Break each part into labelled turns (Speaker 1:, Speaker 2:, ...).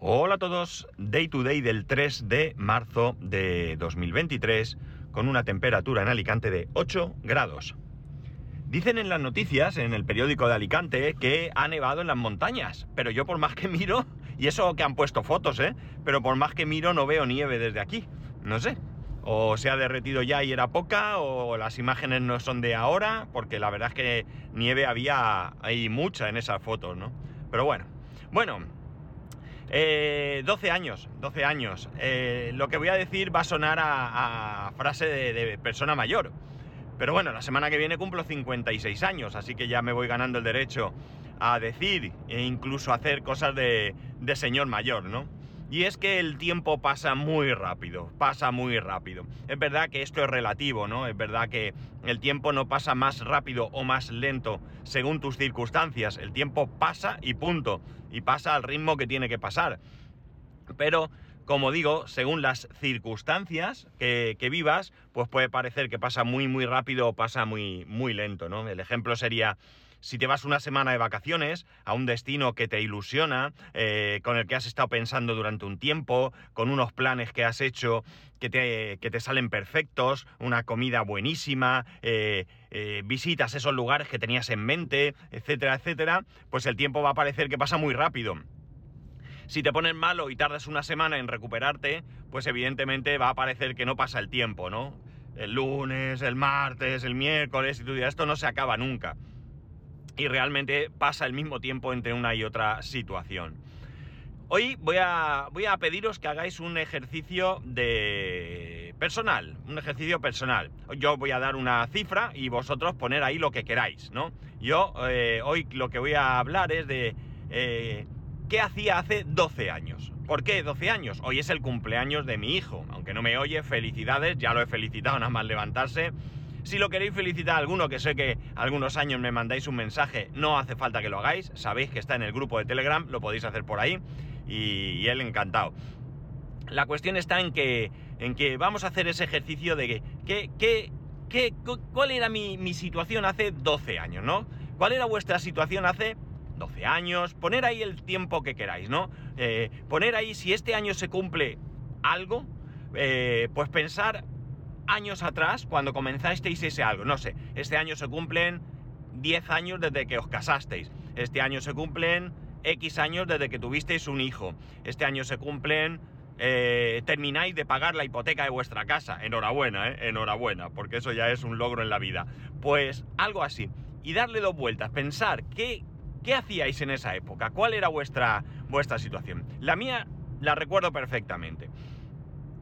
Speaker 1: Hola a todos, Day to Day del 3 de marzo de 2023 con una temperatura en Alicante de 8 grados. Dicen en las noticias, en el periódico de Alicante, que ha nevado en las montañas, pero yo por más que miro, y eso que han puesto fotos, ¿eh? Pero por más que miro no veo nieve desde aquí, no sé. O se ha derretido ya y era poca, o las imágenes no son de ahora, porque la verdad es que nieve había, hay mucha en esas fotos, ¿no? Pero bueno, bueno, eh, 12 años, 12 años. Eh, lo que voy a decir va a sonar a, frase de, persona mayor. Pero bueno, la semana que viene cumplo 56 años, así que ya me voy ganando el derecho a decir e incluso hacer cosas de señor mayor, ¿no? Y es que el tiempo pasa muy rápido, pasa muy rápido. Es verdad que esto es relativo, ¿no? Es verdad que el tiempo no pasa más rápido o más lento según tus circunstancias. El tiempo pasa y punto. Y pasa al ritmo que tiene que pasar. Pero, como digo, según las circunstancias que, que vivas, pues puede parecer que pasa muy, muy rápido o pasa muy, muy lento, ¿no? El ejemplo sería si te vas una semana de vacaciones a un destino que te ilusiona, eh, con el que has estado pensando durante un tiempo, con unos planes que has hecho que te, salen perfectos, una comida buenísima, eh, eh, visitas esos lugares que tenías en mente, etcétera, etcétera, pues el tiempo va a parecer que pasa muy rápido. Si te pones malo y tardas una semana en recuperarte, pues evidentemente va a parecer que no pasa el tiempo, ¿no? El lunes, el martes, el miércoles, y tú dirás, esto no se acaba nunca y realmente pasa el mismo tiempo entre una y otra situación. Hoy voy a, voy a pediros que hagáis un ejercicio de personal, un ejercicio personal. Yo voy a dar una cifra y vosotros poner ahí lo que queráis, ¿no? Yo eh, hoy lo que voy a hablar es de eh, qué hacía hace 12 años. ¿Por qué 12 años? Hoy es el cumpleaños de mi hijo. Aunque no me oye, felicidades, ya lo he felicitado nada más levantarse. Si lo queréis felicitar a alguno, que sé que algunos años me mandáis un mensaje, no hace falta que lo hagáis. Sabéis que está en el grupo de Telegram, lo podéis hacer por ahí. Y, él encantado. La cuestión está en que, en que vamos a hacer ese ejercicio de que, que, que cuál era mi, mi, situación hace 12 años, ¿no? ¿Cuál era vuestra situación hace 12 años? Poner ahí el tiempo que queráis, ¿no? Eh, poner ahí si este año se cumple algo, eh, pues pensar años atrás, cuando comenzasteis ese algo. No sé, este año se cumplen 10 años desde que os casasteis. Este año se cumplen X años desde que tuvisteis un hijo. Este año se cumplen... Eh, termináis de pagar la hipoteca de vuestra casa. Enhorabuena, ¿eh? Enhorabuena, porque eso ya es un logro en la vida. Pues algo así. Y darle dos vueltas, pensar qué, qué hacíais en esa época, cuál era vuestra, vuestra situación. La mía la recuerdo perfectamente.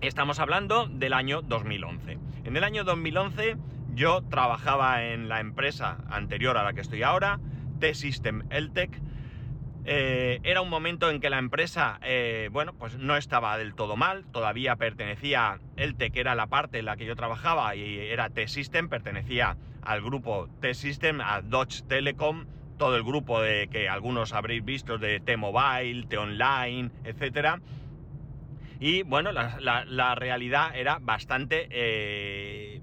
Speaker 1: Estamos hablando del año 2011. En el año 2011 yo trabajaba en la empresa anterior a la que estoy ahora, T-System Eltec. Eh, era un momento en que la empresa, eh, bueno, pues no estaba del todo mal, todavía pertenecía, Eltec era la parte en la que yo trabajaba y era T-System, pertenecía al grupo T-System, a Dodge Telecom, todo el grupo de que algunos habréis visto de T-Mobile, T-Online, etcétera y bueno, la, realidad era bastante... Eh,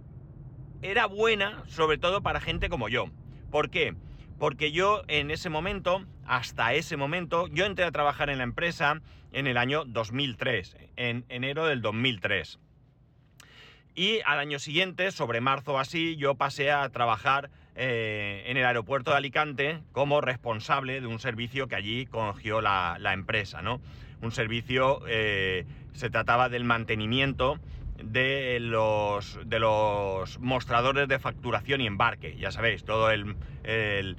Speaker 1: era buena, sobre todo para gente como yo. ¿Por qué? Porque yo en ese momento, hasta ese momento, yo entré a trabajar en la empresa en el año 2003, en enero del 2003. Y al año siguiente, sobre marzo así, yo pasé a trabajar eh, en el aeropuerto de Alicante como responsable de un servicio que allí cogió la, la empresa, ¿no? Un servicio, eh, se trataba del mantenimiento de los, de los mostradores de facturación y embarque, ya sabéis, todo el, el,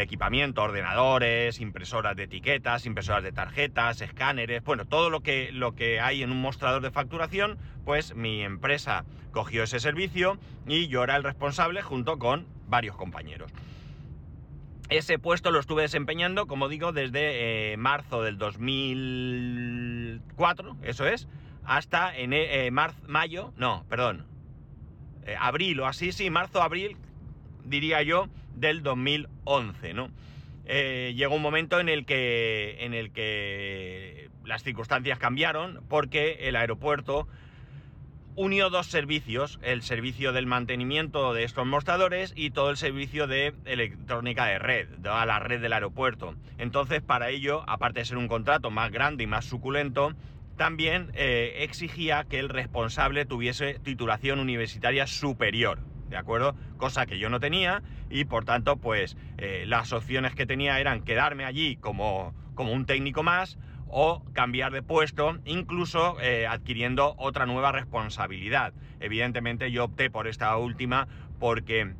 Speaker 1: equipamiento, ordenadores, impresoras de etiquetas, impresoras de tarjetas, escáneres, bueno, todo lo que, lo que hay en un mostrador de facturación, pues mi empresa cogió ese servicio y yo era el responsable junto con varios compañeros. Ese puesto lo estuve desempeñando, como digo, desde eh, marzo del 2004, eso es, hasta en eh, marzo, mayo, no, perdón, eh, abril o así, sí, marzo, abril, diría yo, del 2011, ¿no? Eh, llegó un momento en el que en el que las circunstancias cambiaron porque el aeropuerto unió dos servicios, el servicio del mantenimiento de estos mostradores y todo el servicio de electrónica de red, de la red del aeropuerto. Entonces, para ello, aparte de ser un contrato más grande y más suculento, también eh, exigía que el responsable tuviese titulación universitaria superior, ¿de acuerdo? Cosa que yo no tenía y por tanto, pues eh, las opciones que tenía eran quedarme allí como, como un técnico más o cambiar de puesto, incluso eh, adquiriendo otra nueva responsabilidad. Evidentemente yo opté por esta última porque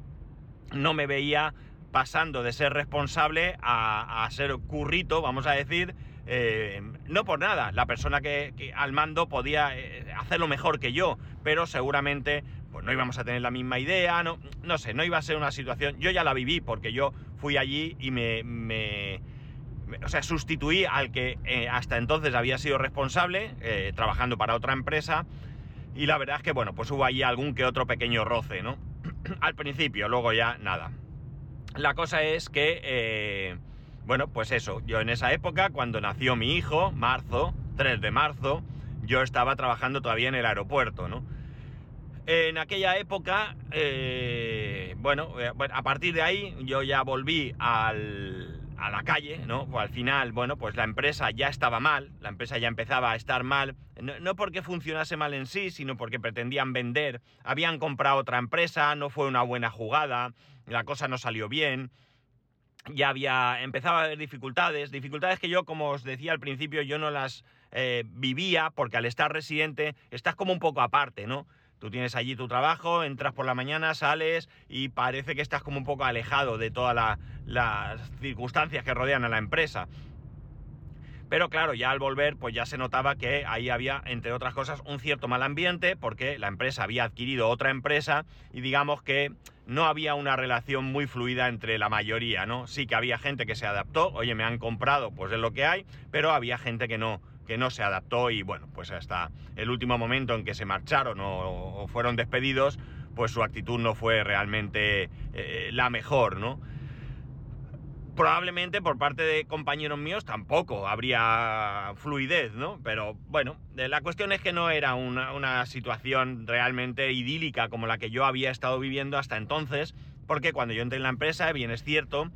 Speaker 1: no me veía pasando de ser responsable a, ser currito, vamos a decir, eh, no por nada, la persona que, al mando podía eh, hacerlo mejor que yo, pero seguramente pues no íbamos a tener la misma idea, no, no sé, no iba a ser una situación, yo ya la viví porque yo fui allí y me o sea, sustituí al que eh, hasta entonces había sido responsable, eh, trabajando para otra empresa, y la verdad es que, bueno, pues hubo ahí algún que otro pequeño roce, ¿no? al principio, luego ya nada. La cosa es que, eh, bueno, pues eso, yo en esa época, cuando nació mi hijo, marzo, 3 de marzo, yo estaba trabajando todavía en el aeropuerto, ¿no? En aquella época, bueno, a partir de ahí yo ya volví al, a la calle, ¿no? Pues al final, bueno, pues la empresa ya estaba mal, la empresa ya empezaba a estar mal, no, porque funcionase mal en sí, sino porque pretendían vender, habían comprado otra empresa, no fue una buena jugada, la cosa no salió bien, ya había, empezaba a haber dificultades, dificultades que yo, como os decía al principio, yo no las eh, vivía porque al estar residente estás como un poco aparte, ¿no? Tú tienes allí tu trabajo, entras por la mañana, sales y parece que estás como un poco alejado de todas las circunstancias que rodean a la empresa. Pero claro, ya al volver, pues ya se notaba que ahí había, entre otras cosas, un cierto mal ambiente, porque la empresa había adquirido otra empresa y digamos que no había una relación muy fluida entre la mayoría, ¿no? Sí que había gente que se adaptó, oye, me han comprado, pues es lo que hay, pero había gente que no, que no se adaptó y bueno, pues hasta el último momento en que se marcharon o, fueron despedidos, pues su actitud no fue realmente eh, la mejor, ¿no? Probablemente por parte de compañeros míos tampoco habría fluidez, ¿no? Pero bueno, eh, la cuestión es que no era una, una situación realmente idílica como la que yo había estado viviendo hasta entonces, porque cuando yo entré en la empresa, bien es cierto,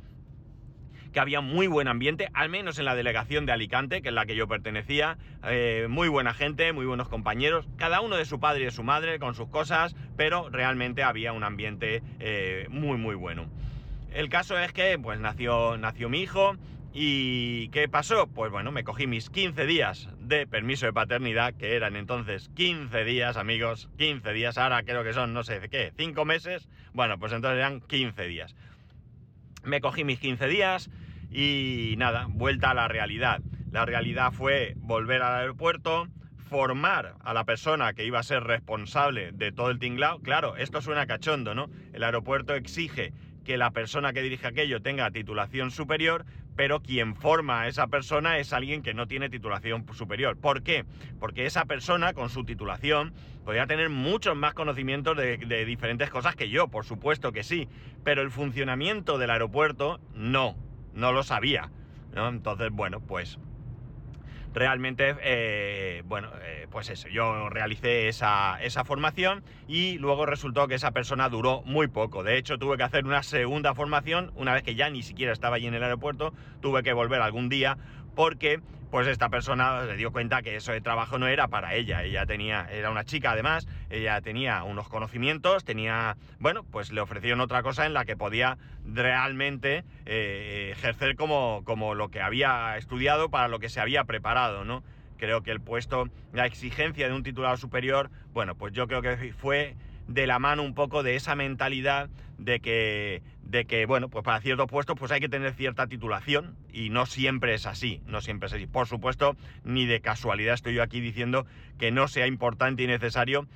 Speaker 1: que había muy buen ambiente, al menos en la delegación de Alicante, que es la que yo pertenecía, eh, muy buena gente, muy buenos compañeros, cada uno de su padre y de su madre, con sus cosas, pero realmente había un ambiente eh, muy, muy bueno. El caso es que, pues, nació, nació mi hijo, ¿Y qué pasó? Pues bueno, me cogí mis 15 días de permiso de paternidad, que eran entonces 15 días, amigos, 15 días, ahora creo que son, no sé, ¿qué? ¿5 meses? Bueno, pues entonces eran 15 días. Me cogí mis 15 días, y nada, vuelta a la realidad. La realidad fue volver al aeropuerto, formar a la persona que iba a ser responsable de todo el tinglao. Claro, esto suena cachondo, ¿no? El aeropuerto exige que la persona que dirige aquello tenga titulación superior, pero quien forma a esa persona es alguien que no tiene titulación superior. ¿Por qué? Porque esa persona con su titulación podría tener muchos más conocimientos de, de diferentes cosas que yo, por supuesto que sí, pero el funcionamiento del aeropuerto no no lo sabía. Entonces, bueno, pues realmente, eh, bueno, eh, pues eso, yo realicé esa, esa, formación y luego resultó que esa persona duró muy poco. De hecho, tuve que hacer una segunda formación, una vez que ya ni siquiera estaba allí en el aeropuerto, tuve que volver algún día porque pues esta persona se dio cuenta que eso de trabajo no era para ella. Ella tenía, era una chica además, ella tenía unos conocimientos, tenía, bueno, pues le ofrecieron otra cosa en la que podía realmente eh, ejercer como, como lo que había estudiado para lo que se había preparado, ¿no? Creo que el puesto, la exigencia de un titulado superior, bueno, pues yo creo que fue de la mano un poco de esa mentalidad de que, de que, bueno, pues para ciertos puestos pues hay que tener cierta titulación y no siempre es así, no siempre es así. Por supuesto, ni de casualidad estoy yo aquí diciendo que no sea importante y necesario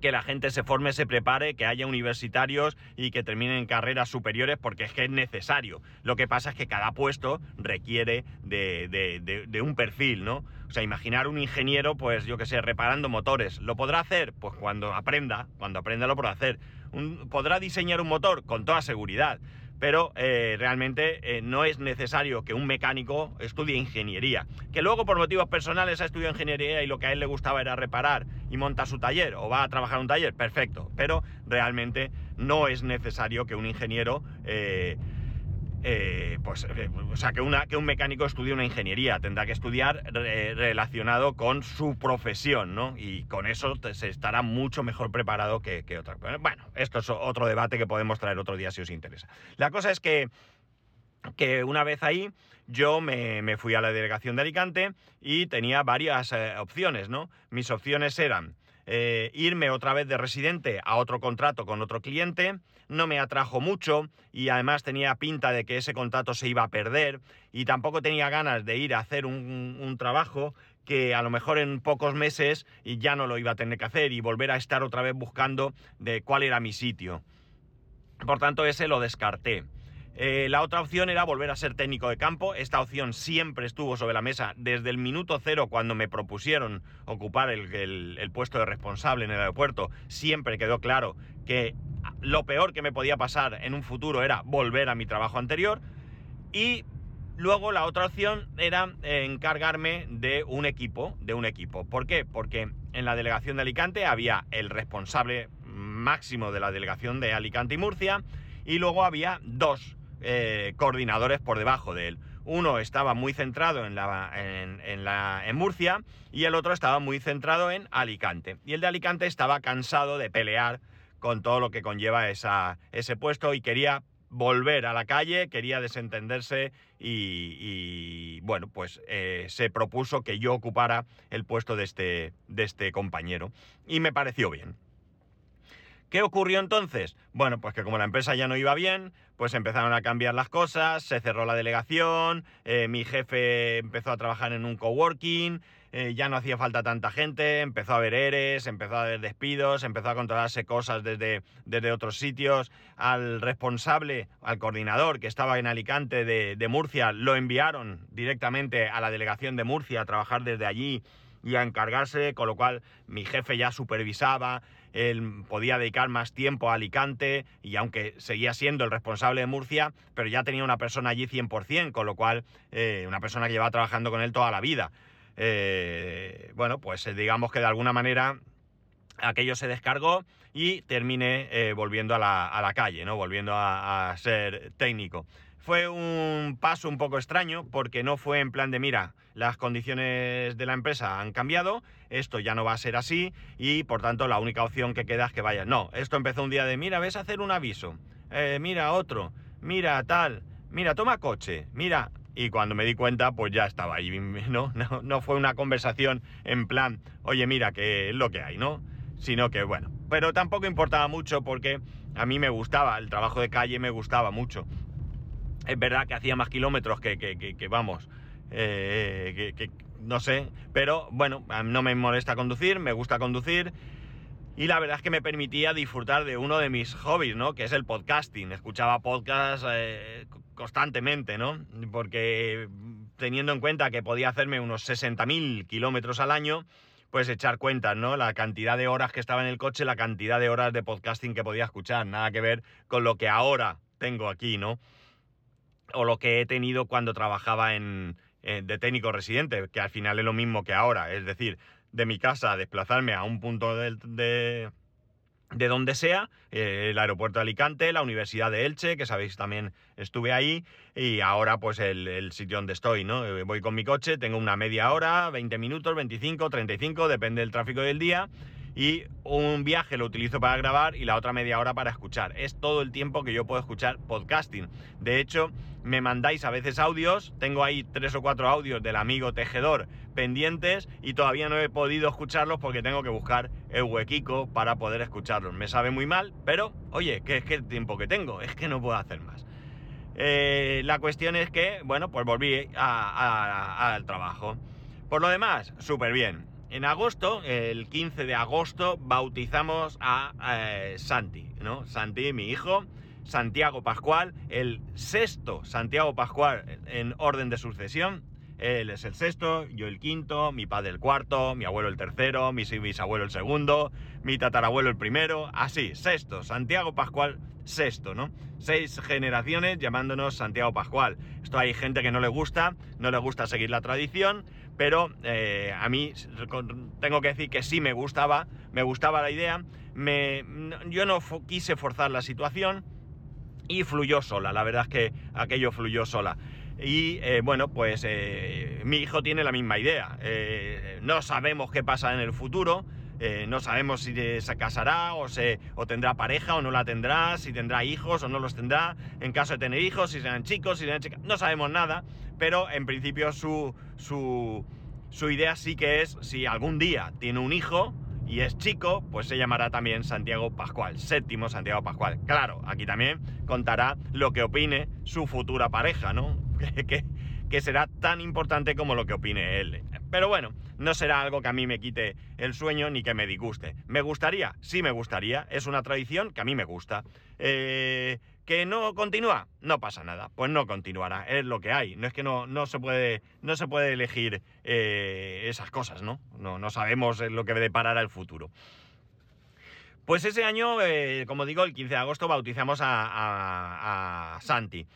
Speaker 1: que la gente se forme, se prepare, que haya universitarios y que terminen carreras superiores porque es que es necesario. Lo que pasa es que cada puesto requiere de, un perfil, ¿no? O sea, imaginar un ingeniero, pues yo que sé, reparando motores. ¿Lo podrá hacer? Pues cuando aprenda, cuando aprenda lo podrá hacer. ¿Podrá diseñar un motor? Con toda seguridad. Pero eh, realmente eh, no es necesario que un mecánico estudie ingeniería. Que luego por motivos personales ha estudiado ingeniería y lo que a él le gustaba era reparar y monta su taller o va a trabajar un taller, perfecto, pero realmente no es necesario que un ingeniero... Eh, pues, o sea, que, un mecánico estudie una ingeniería, tendrá que estudiar relacionado con su profesión, ¿no? Y con eso se estará mucho mejor preparado que, que otra. Bueno, esto es otro debate que podemos traer otro día si os interesa. La cosa es que que una vez ahí yo me, fui a la delegación de Alicante y tenía varias eh, opciones, ¿no? Mis opciones eran eh, irme otra vez de residente a otro contrato con otro cliente, no me atrajo mucho y además tenía pinta de que ese contrato se iba a perder y tampoco tenía ganas de ir a hacer un, trabajo que a lo mejor en pocos meses ya no lo iba a tener que hacer y volver a estar otra vez buscando de cuál era mi sitio. Por tanto, ese lo descarté. Eh, la otra opción era volver a ser técnico de campo. Esta opción siempre estuvo sobre la mesa desde el minuto cero cuando me propusieron ocupar el, puesto de responsable en el aeropuerto. Siempre quedó claro que lo peor que me podía pasar en un futuro era volver a mi trabajo anterior. Y luego la otra opción era encargarme de un equipo, de un equipo. ¿Por qué? Porque en la delegación de Alicante había el responsable máximo de la delegación de Alicante y Murcia y luego había dos eh, coordinadores por debajo de él. Uno estaba muy centrado en, la, en, la, en Murcia y el otro estaba muy centrado en Alicante. Y el de Alicante estaba cansado de pelear con todo lo que conlleva ese puesto y quería volver a la calle, quería desentenderse y, bueno, pues eh, se propuso que yo ocupara el puesto de este, de este compañero y me pareció bien. ¿Qué ocurrió entonces? Bueno, pues que como la empresa ya no iba bien, pues empezaron a cambiar las cosas, se cerró la delegación, eh, mi jefe empezó a trabajar en un coworking, eh, ya no hacía falta tanta gente, empezó a haber eres, empezó a haber despidos, empezó a controlarse cosas desde, desde otros sitios. Al responsable, al coordinador que estaba en Alicante de, de Murcia, lo enviaron directamente a la delegación de Murcia a trabajar desde allí y a encargarse, con lo cual mi jefe ya supervisaba, él podía dedicar más tiempo a Alicante y aunque seguía siendo el responsable de Murcia, pero ya tenía una persona allí 100%, con lo cual eh, una persona que llevaba trabajando con él toda la vida. Eh, bueno, pues eh, digamos que de alguna manera aquello se descargó y terminé volviendo a la, calle, ¿no? Volviendo a ser técnico. Fue un paso un poco extraño porque no fue en plan de, mira, las condiciones de la empresa han cambiado, esto ya no va a ser así y por tanto la única opción que queda es que vaya. No, esto empezó un día de, mira, ves a hacer un aviso, eh, mira otro, mira tal, mira, toma coche, mira. Y cuando me di cuenta, pues ya estaba ahí, ¿no? No, no fue una conversación en plan, oye, mira, que es lo que hay, ¿no? Sino que, bueno, pero tampoco importaba mucho porque a mí me gustaba, el trabajo de calle me gustaba mucho. Es verdad que hacía más kilómetros que, vamos, eh, que, no sé, pero bueno, no me molesta conducir, me gusta conducir y la verdad es que me permitía disfrutar de uno de mis hobbies, ¿no? Que es el podcasting. Escuchaba podcasts eh, constantemente, ¿no? Porque teniendo en cuenta que podía hacerme unos 60.000 kilómetros al año, pues echar cuentas, ¿no? La cantidad de horas que estaba en el coche, la cantidad de horas de podcasting que podía escuchar, nada que ver con lo que ahora tengo aquí, ¿no? O lo que he tenido cuando trabajaba en, de técnico residente, que al final es lo mismo que ahora, es decir, de mi casa desplazarme a un punto de, de, donde sea, eh, el aeropuerto de Alicante, la Universidad de Elche, que sabéis también estuve ahí, y ahora pues el, el, sitio donde estoy, ¿no? Eh, voy con mi coche, tengo una media hora, 20 minutos, 25, 35, depende del tráfico del día, y un viaje lo utilizo para grabar y la otra media hora para escuchar. Es todo el tiempo que yo puedo escuchar podcasting. De hecho, me mandáis a veces audios, tengo ahí tres o cuatro audios del amigo tejedor pendientes y todavía no he podido escucharlos porque tengo que buscar el huequico para poder escucharlos. Me sabe muy mal, pero oye, que es que el tiempo que tengo, es que no puedo hacer más. Eh, la cuestión es que, bueno, pues volví al trabajo. Por lo demás, súper bien. En agosto, el 15 de agosto, bautizamos a eh, Santi, ¿no? Santi, mi hijo, Santiago Pascual, el sexto Santiago Pascual en orden de sucesión. él es el sexto, yo el quinto, mi padre el cuarto, mi abuelo el tercero, mi bisabuelo el segundo, mi tatarabuelo el primero, así, sexto, Santiago Pascual sexto, ¿no? Seis generaciones llamándonos Santiago Pascual. Esto hay gente que no le gusta, no le gusta seguir la tradición, pero eh, a mí tengo que decir que sí me gustaba, me gustaba la idea, me, yo no quise forzar la situación y fluyó sola, la verdad es que aquello fluyó sola. Y eh, bueno, pues eh, mi hijo tiene la misma idea. no sabemos qué pasa en el futuro, eh, no sabemos si se casará o, se, o tendrá pareja o no la tendrá, si tendrá hijos o no los tendrá, en caso de tener hijos, si serán chicos, si serán chicas, no sabemos nada, pero en principio su, su, su idea sí que es, si algún día tiene un hijo, y es chico, pues se llamará también Santiago Pascual, séptimo Santiago Pascual. Claro, aquí también contará lo que opine su futura pareja, ¿no? que, que será tan importante como lo que opine él. Pero bueno, no será algo que a mí me quite el sueño ni que me disguste. ¿Me gustaría? Sí me gustaría. Es una tradición que a mí me gusta. Eh, ¿Que no continúa? No pasa nada. Pues no continuará. Es lo que hay. No es que no, no, se, puede, no se puede elegir eh, esas cosas, ¿no? ¿no? No sabemos lo que deparará el futuro. Pues ese año, eh, como digo, el 15 de agosto bautizamos a Santi.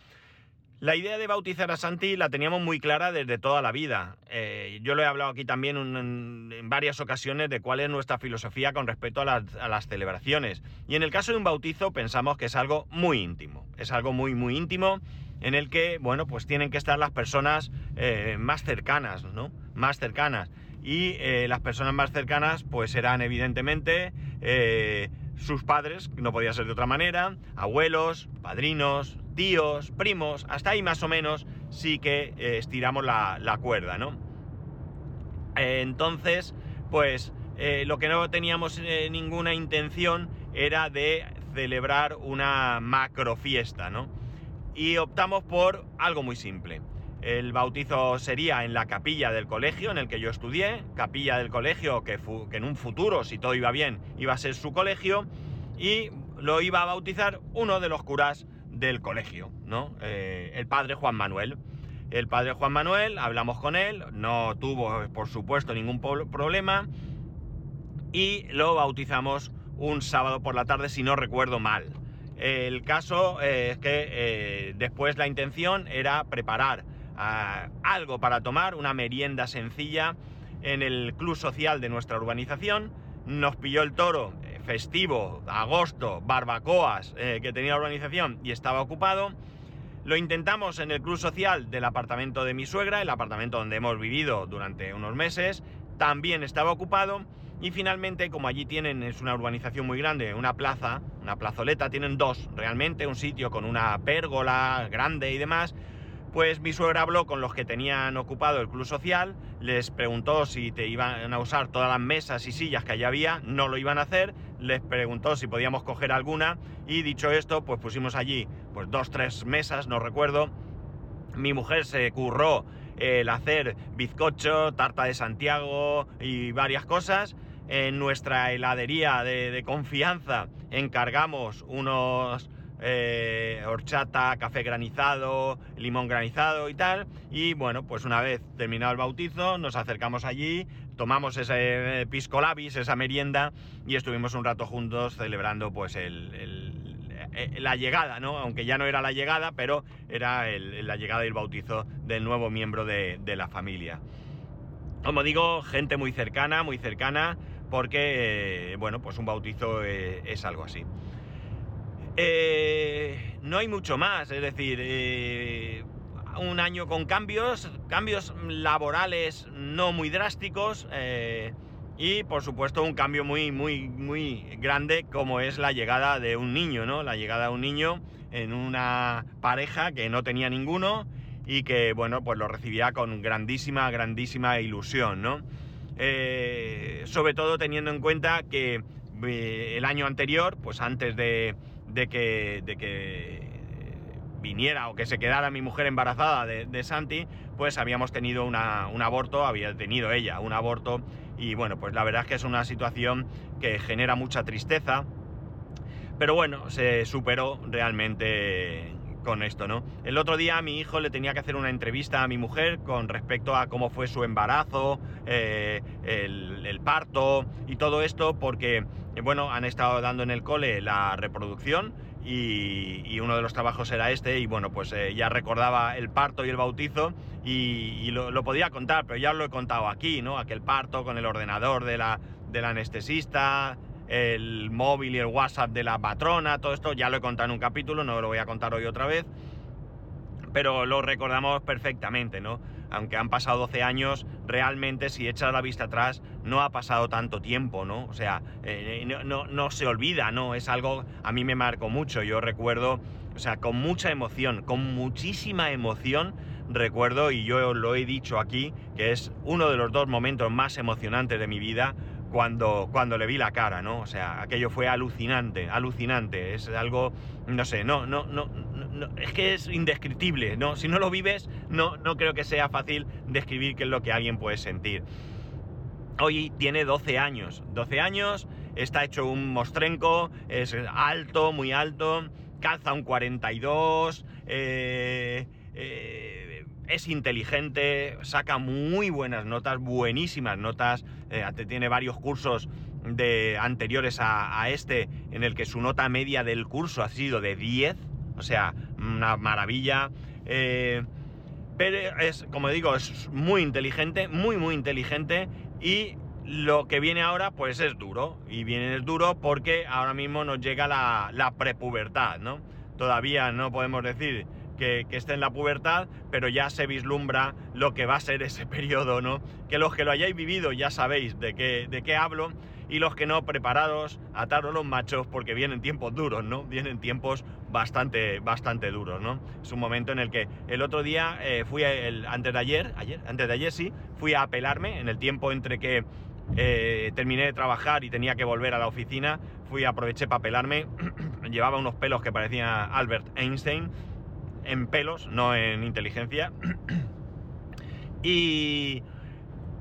Speaker 1: La idea de bautizar a Santi la teníamos muy clara desde toda la vida. Eh, yo lo he hablado aquí también en, varias ocasiones de cuál es nuestra filosofía con respecto a las, celebraciones. Y en el caso de un bautizo pensamos que es algo muy íntimo. Es algo muy, muy íntimo en el que, bueno, pues tienen que estar las personas eh, más cercanas, ¿no? Más cercanas. Y eh, las personas más cercanas, pues serán evidentemente sus padres, no podía ser de otra manera, abuelos, padrinos, tíos, primos, hasta ahí más o menos sí que eh, estiramos la, cuerda, ¿no? entonces, pues eh, lo que no teníamos eh, ninguna intención era de celebrar una macro fiesta, ¿no? Y optamos por algo muy simple. El bautizo sería en la capilla del colegio en el que yo estudié, capilla del colegio que, que en un futuro, si todo iba bien, iba a ser su colegio, y lo iba a bautizar uno de los curas del colegio, ¿no? Eh, el padre Juan Manuel. El padre Juan Manuel, hablamos con él, no tuvo, por supuesto, ningún problema y lo bautizamos un sábado por la tarde, si no recuerdo mal. El caso eh, es que eh, después la intención era preparar ah, algo para tomar, una merienda sencilla en el club social de nuestra urbanización. Nos pilló el toro festivo, agosto, barbacoas eh, que tenía la organización y estaba ocupado. Lo intentamos en el club social del apartamento de mi suegra, el apartamento donde hemos vivido durante unos meses, también estaba ocupado. Y finalmente, como allí tienen, es una urbanización muy grande, una plaza, una plazoleta, tienen dos realmente, un sitio con una pérgola grande y demás, pues mi suegra habló con los que tenían ocupado el club social, les preguntó si te iban a usar todas las mesas y sillas que allí había, no lo iban a hacer, les preguntó si podíamos coger alguna y dicho esto, pues pusimos allí pues dos, tres mesas, no recuerdo. Mi mujer se curró el hacer bizcocho, tarta de Santiago y varias cosas. En nuestra heladería de confianza encargamos unos eh, horchata, café granizado, limón granizado y tal. Y bueno, pues una vez terminado el bautizo, nos acercamos allí, tomamos ese eh, pisco labis, esa merienda, y estuvimos un rato juntos celebrando pues el, eh, la llegada, ¿no? Aunque ya no era la llegada, pero era la llegada y el bautizo del nuevo miembro de, la familia. Como digo, gente muy cercana, muy cercana, porque, bueno, pues un bautizo es algo así. Eh, no hay mucho más, es decir, eh, un año con cambios, cambios laborales no muy drásticos eh, y por supuesto un cambio muy, muy, muy grande como es la llegada de un niño, ¿no? La llegada de un niño en una pareja que no tenía ninguno y que, bueno, pues lo recibía con grandísima, grandísima ilusión, ¿no? sobre todo teniendo en cuenta que el año anterior, pues antes de, de que, de que viniera o que se quedara mi mujer embarazada de, Santi, pues habíamos tenido un aborto, había tenido ella un aborto y bueno, pues la verdad es que es una situación que genera mucha tristeza, pero bueno, se superó realmente con esto, ¿no? El otro día a mi hijo le tenía que hacer una entrevista a mi mujer con respecto a cómo fue su embarazo, eh, el, parto y todo esto, porque, bueno, han estado dando en el cole la reproducción y, uno de los trabajos era este y bueno, pues eh, ya recordaba el parto y el bautizo y, lo, podía contar, pero ya lo he contado aquí, ¿no? Aquel parto con el ordenador de la, del anestesista, el móvil y el WhatsApp de la patrona, todo esto ya lo he contado en un capítulo, no lo voy a contar hoy otra vez, pero lo recordamos perfectamente, ¿no? Aunque han pasado 12 años, realmente si echas la vista atrás, no ha pasado tanto tiempo, ¿no? O sea, eh, no, no, se olvida, ¿no? Es algo, a mí me marcó mucho, yo recuerdo, o sea, con mucha emoción, con muchísima emoción, recuerdo, y yo lo he dicho aquí, que es uno de los dos momentos más emocionantes de mi vida, cuando, cuando le vi la cara, ¿no? O sea, aquello fue alucinante, alucinante. Es algo, no sé, no, no, no, es que es indescriptible, ¿no? Si no lo vives, no, no creo que sea fácil describir qué es lo que alguien puede sentir. Hoy tiene 12 años, 12 años, está hecho un mostrenco, es alto, muy alto, calza un 42, eh, eh es inteligente, saca muy buenas notas, buenísimas notas, eh, tiene varios cursos de, anteriores a, este en el que su nota media del curso ha sido de 10, o sea, una maravilla. Eh, pero es, como digo, es muy inteligente, muy, muy inteligente y lo que viene ahora pues es duro. Y viene es duro porque ahora mismo nos llega la, la prepubertad, ¿no? Todavía no podemos decir que, esté en la pubertad, pero ya se vislumbra lo que va a ser ese periodo, ¿no? Que los que lo hayáis vivido ya sabéis de qué, de qué hablo, y los que no, preparados, ataros los machos, porque vienen tiempos duros, ¿no? Vienen tiempos bastante, bastante duros, ¿no? Es un momento en el que el otro día eh, fui, el, antes de ayer, ayer, antes de ayer sí, fui a apelarme en el tiempo entre que eh, terminé de trabajar y tenía que volver a la oficina, fui, aproveché para pelarme, llevaba unos pelos que parecían Albert Einstein, en pelos, no en inteligencia. y,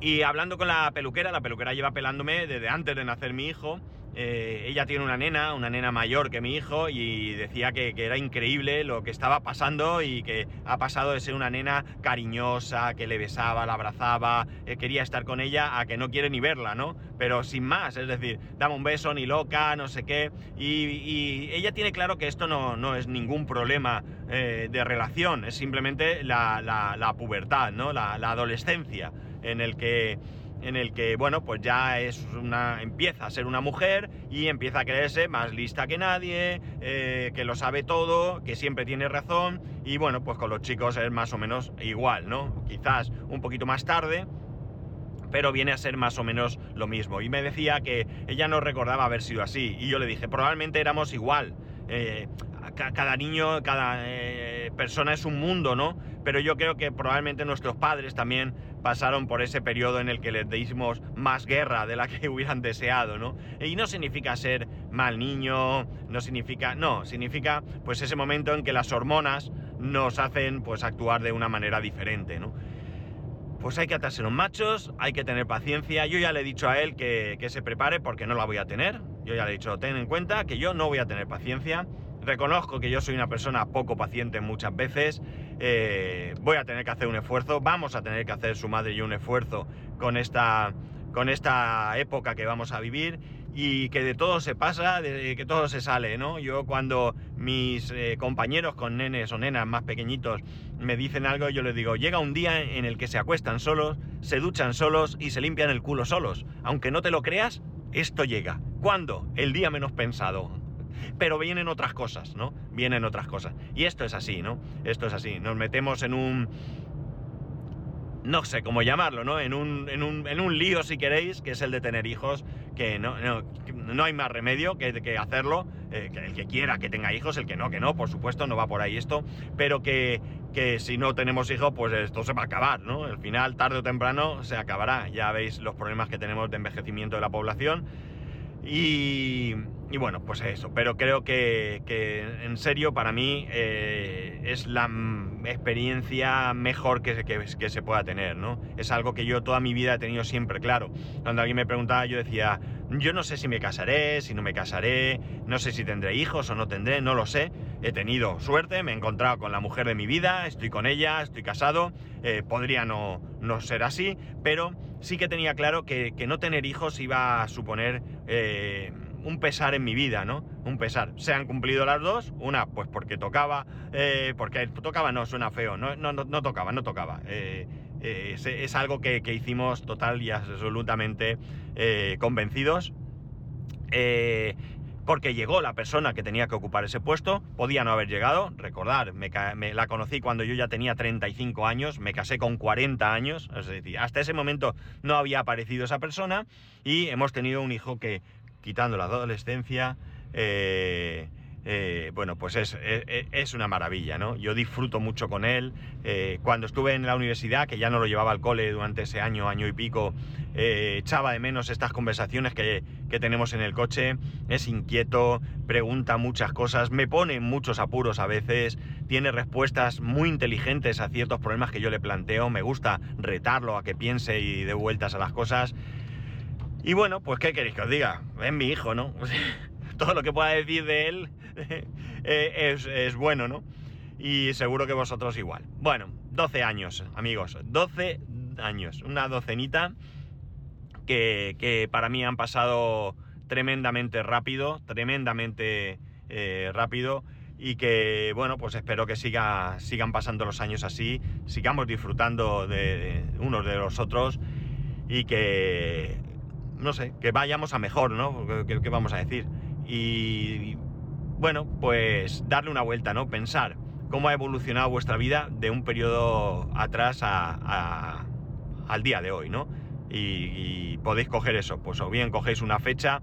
Speaker 1: y hablando con la peluquera, la peluquera lleva pelándome desde antes de nacer mi hijo. Eh, ella tiene una nena, una nena mayor que mi hijo, y decía que, era increíble lo que estaba pasando y que ha pasado de ser una nena cariñosa, que le besaba, la abrazaba, eh, quería estar con ella, a que no quiere ni verla, ¿no? Pero sin más, es decir, dame un beso, ni loca, no sé qué. Y, ella tiene claro que esto no, es ningún problema eh, de relación, es simplemente la, pubertad, ¿no? La, adolescencia, en el que en el que, bueno, pues ya es una, empieza a ser una mujer y empieza a creerse más lista que nadie, eh, que lo sabe todo, que siempre tiene razón y bueno, pues con los chicos es más o menos igual, ¿no? Quizás un poquito más tarde, pero viene a ser más o menos lo mismo. Y me decía que ella no recordaba haber sido así y yo le dije, probablemente éramos igual. Eh, cada niño, cada eh, persona es un mundo, ¿no? Pero yo creo que probablemente nuestros padres también pasaron por ese periodo en el que les dimos más guerra de la que hubieran deseado, ¿no? Y no significa ser mal niño, no significa, no, significa pues ese momento en que las hormonas nos hacen pues actuar de una manera diferente, ¿no? Pues hay que atarse los machos, hay que tener paciencia. Yo ya le he dicho a él que, que se prepare porque no la voy a tener. Yo ya le he dicho, ten en cuenta que yo no voy a tener paciencia Reconozco que yo soy una persona poco paciente muchas veces. Eh, voy a tener que hacer un esfuerzo. Vamos a tener que hacer su madre y un esfuerzo con esta, con esta época que vamos a vivir y que de todo se pasa, de que todo se sale, ¿no? Yo cuando mis eh, compañeros con nenes o nenas más pequeñitos me dicen algo, yo les digo, llega un día en el que se acuestan solos, se duchan solos y se limpian el culo solos. Aunque no te lo creas, esto llega. ¿Cuándo? El día menos pensado pero vienen otras cosas, ¿no? Vienen otras cosas. Y esto es así, ¿no? Esto es así. Nos metemos en un... No sé cómo llamarlo, ¿no? En un, en un, en un lío, si queréis, que es el de tener hijos, que no, no, hay más remedio que, que hacerlo. Eh, el que quiera que tenga hijos, el que no, que no, por supuesto, no va por ahí esto. Pero que, que si no tenemos hijos, pues esto se va a acabar, ¿no? Al final, tarde o temprano, se acabará. Ya veis los problemas que tenemos de envejecimiento de la población. Y, y bueno, pues eso, pero creo que, en serio para mí eh, es la experiencia mejor que, que, se pueda tener, ¿no? Es algo que yo toda mi vida he tenido siempre claro. Cuando alguien me preguntaba yo decía, Yo no sé si me casaré, si no me casaré, no sé si tendré hijos o no tendré, no lo sé. He tenido suerte, me he encontrado con la mujer de mi vida, estoy con ella, estoy casado. Eh, podría no, no, ser así, pero sí que tenía claro que, no tener hijos iba a suponer eh, un pesar en mi vida, ¿no? Un pesar. Se han cumplido las dos, una pues porque tocaba, eh, porque tocaba no, suena feo, no, no, no, tocaba, no tocaba. Eh, es, algo que, hicimos total y absolutamente eh, convencidos. Eh, porque llegó la persona que tenía que ocupar ese puesto, podía no haber llegado, recordar, me, la conocí cuando yo ya tenía 35 años, me casé con 40 años, es decir, hasta ese momento no había aparecido esa persona y hemos tenido un hijo que, quitando la adolescencia, eh, bueno, pues es, una maravilla, ¿no? Yo disfruto mucho con él. Eh, cuando estuve en la universidad, que ya no lo llevaba al cole durante ese año, año y pico, eh, echaba de menos estas conversaciones que, tenemos en el coche. Es inquieto, pregunta muchas cosas, me pone muchos apuros a veces, tiene respuestas muy inteligentes a ciertos problemas que yo le planteo. Me gusta retarlo a que piense y dé vueltas a las cosas. Y bueno, pues ¿qué queréis que os diga? Es mi hijo, ¿no? Todo lo que pueda decir de él Eh, es, bueno, ¿no? Y seguro que vosotros igual. Bueno, 12 años, amigos, 12 años, una docenita que, para mí han pasado tremendamente rápido, tremendamente eh, rápido y que, bueno, pues espero que siga, sigan pasando los años así, sigamos disfrutando de, unos de los otros y que, no sé, que vayamos a mejor, ¿no? ¿Qué, vamos a decir? Y bueno, pues darle una vuelta, ¿no? Pensar cómo ha evolucionado vuestra vida de un periodo atrás al día de hoy, ¿no? Y, podéis coger eso, pues o bien cogéis una fecha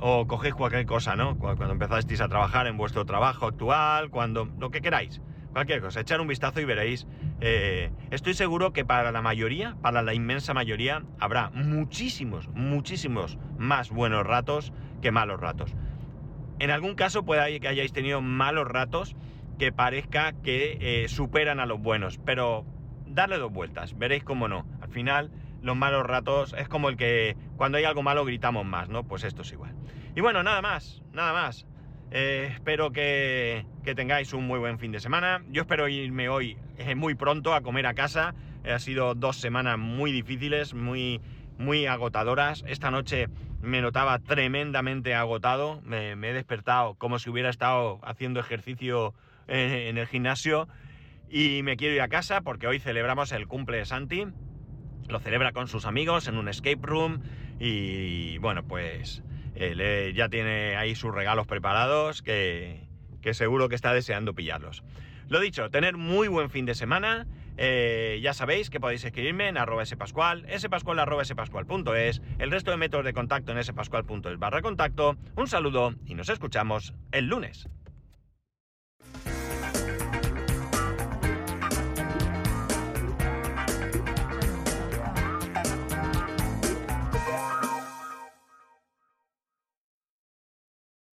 Speaker 1: o cogéis cualquier cosa, ¿no? Cuando empezasteis a trabajar en vuestro trabajo actual, cuando lo que queráis, cualquier cosa, echar un vistazo y veréis. Eh, estoy seguro que para la mayoría, para la inmensa mayoría, habrá muchísimos, muchísimos más buenos ratos que malos ratos. En algún caso puede que hayáis tenido malos ratos que parezca que eh, superan a los buenos, pero darle dos vueltas, veréis cómo no. Al final, los malos ratos es como el que cuando hay algo malo gritamos más, ¿no? Pues esto es igual. Y bueno, nada más, nada más. Eh, espero que, tengáis un muy buen fin de semana. Yo espero irme hoy eh, muy pronto a comer a casa. ha sido dos semanas muy difíciles, muy, muy agotadoras. Esta noche me notaba tremendamente agotado, me, he despertado como si hubiera estado haciendo ejercicio en, el gimnasio y me quiero ir a casa porque hoy celebramos el cumple de Santi, lo celebra con sus amigos en un escape room y bueno, pues él ya tiene ahí sus regalos preparados que, que seguro que está deseando pillarlos. Lo dicho, tener muy buen fin de semana. Eh, ya sabéis que podéis escribirme en arroba spascual, spascual arroba spascual.es, el resto de métodos de contacto en spascual.es barra contacto. Un saludo y nos escuchamos el lunes.